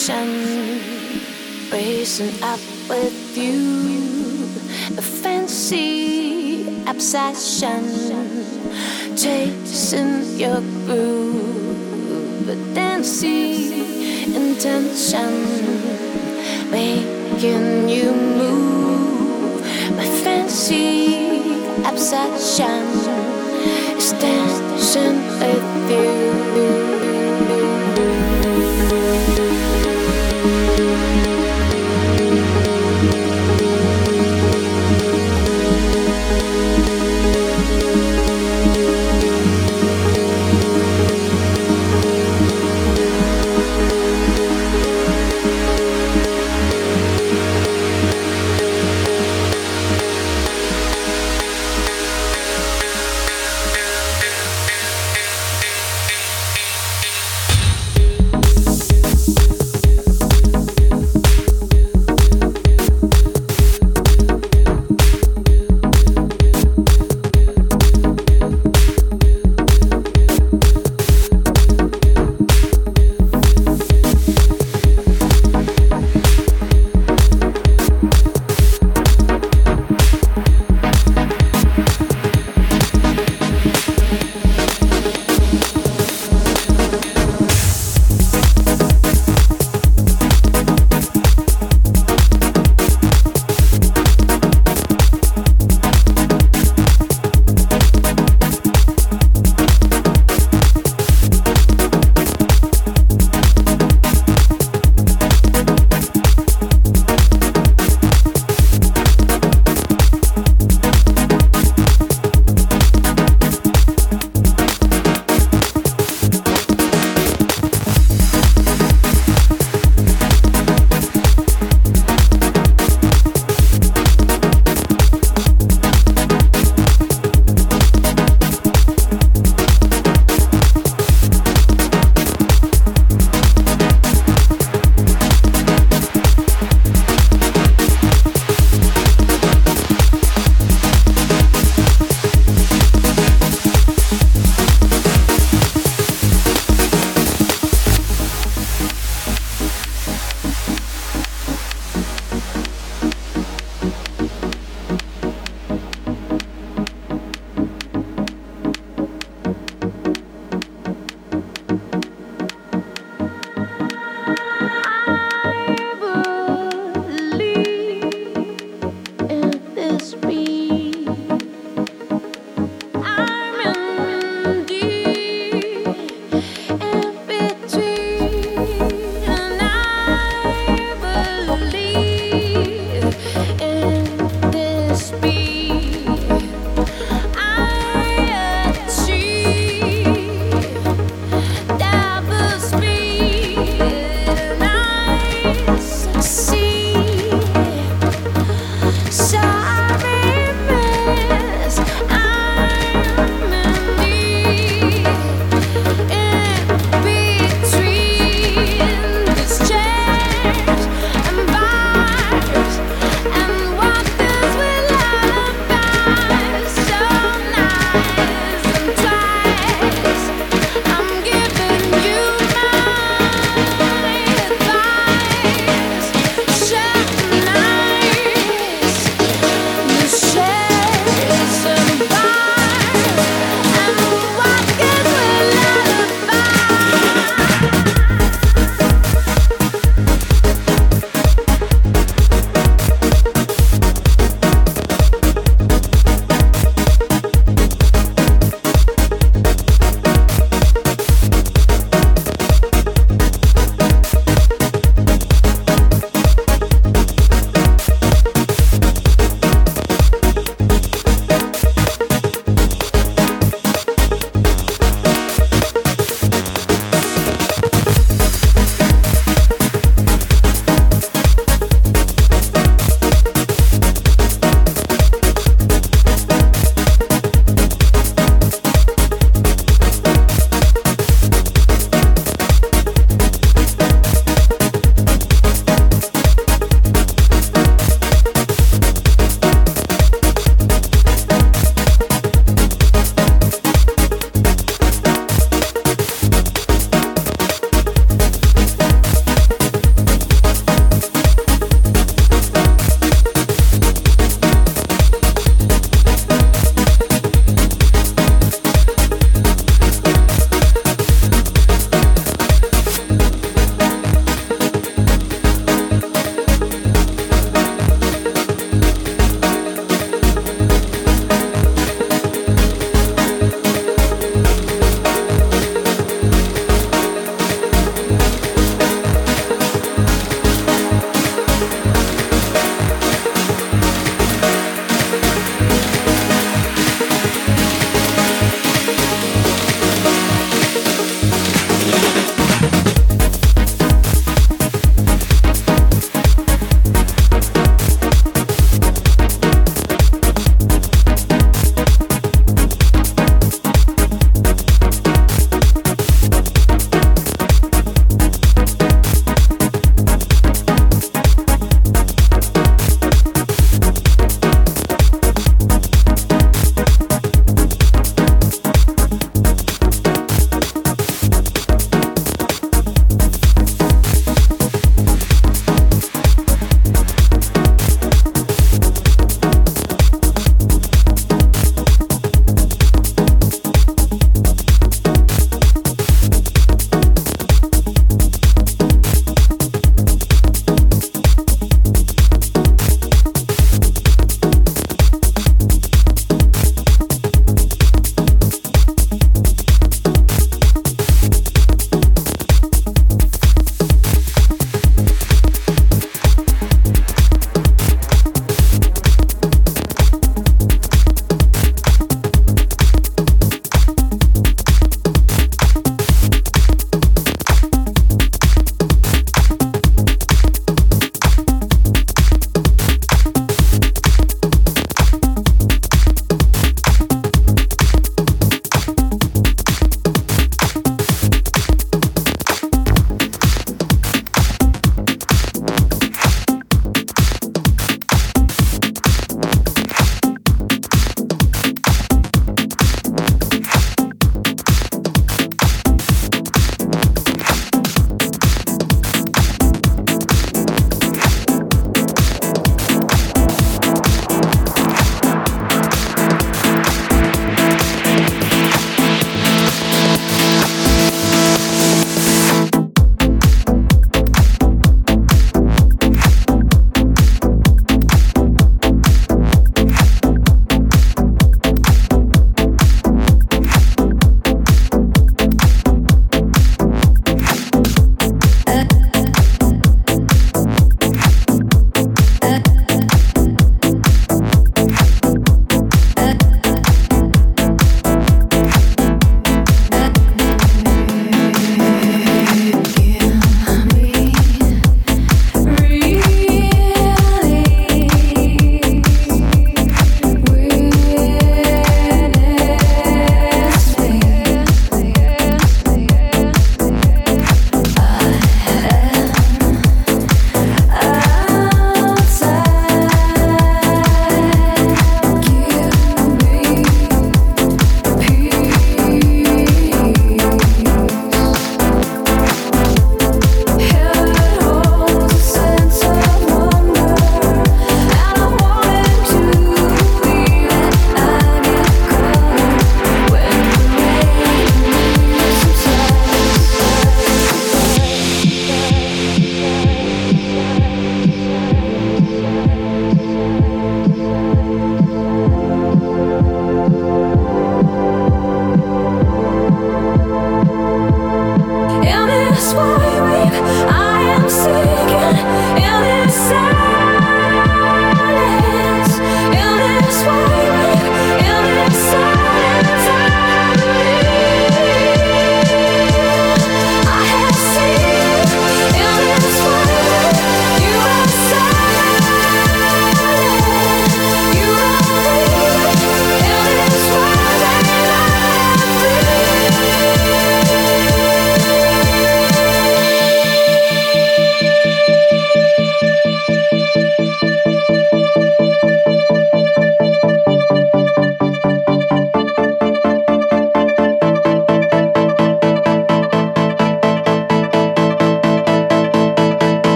ocean, racing up with you. A fancy obsession, chasing your groove, but dancing intention, making you move. My fancy obsession is dancing with you.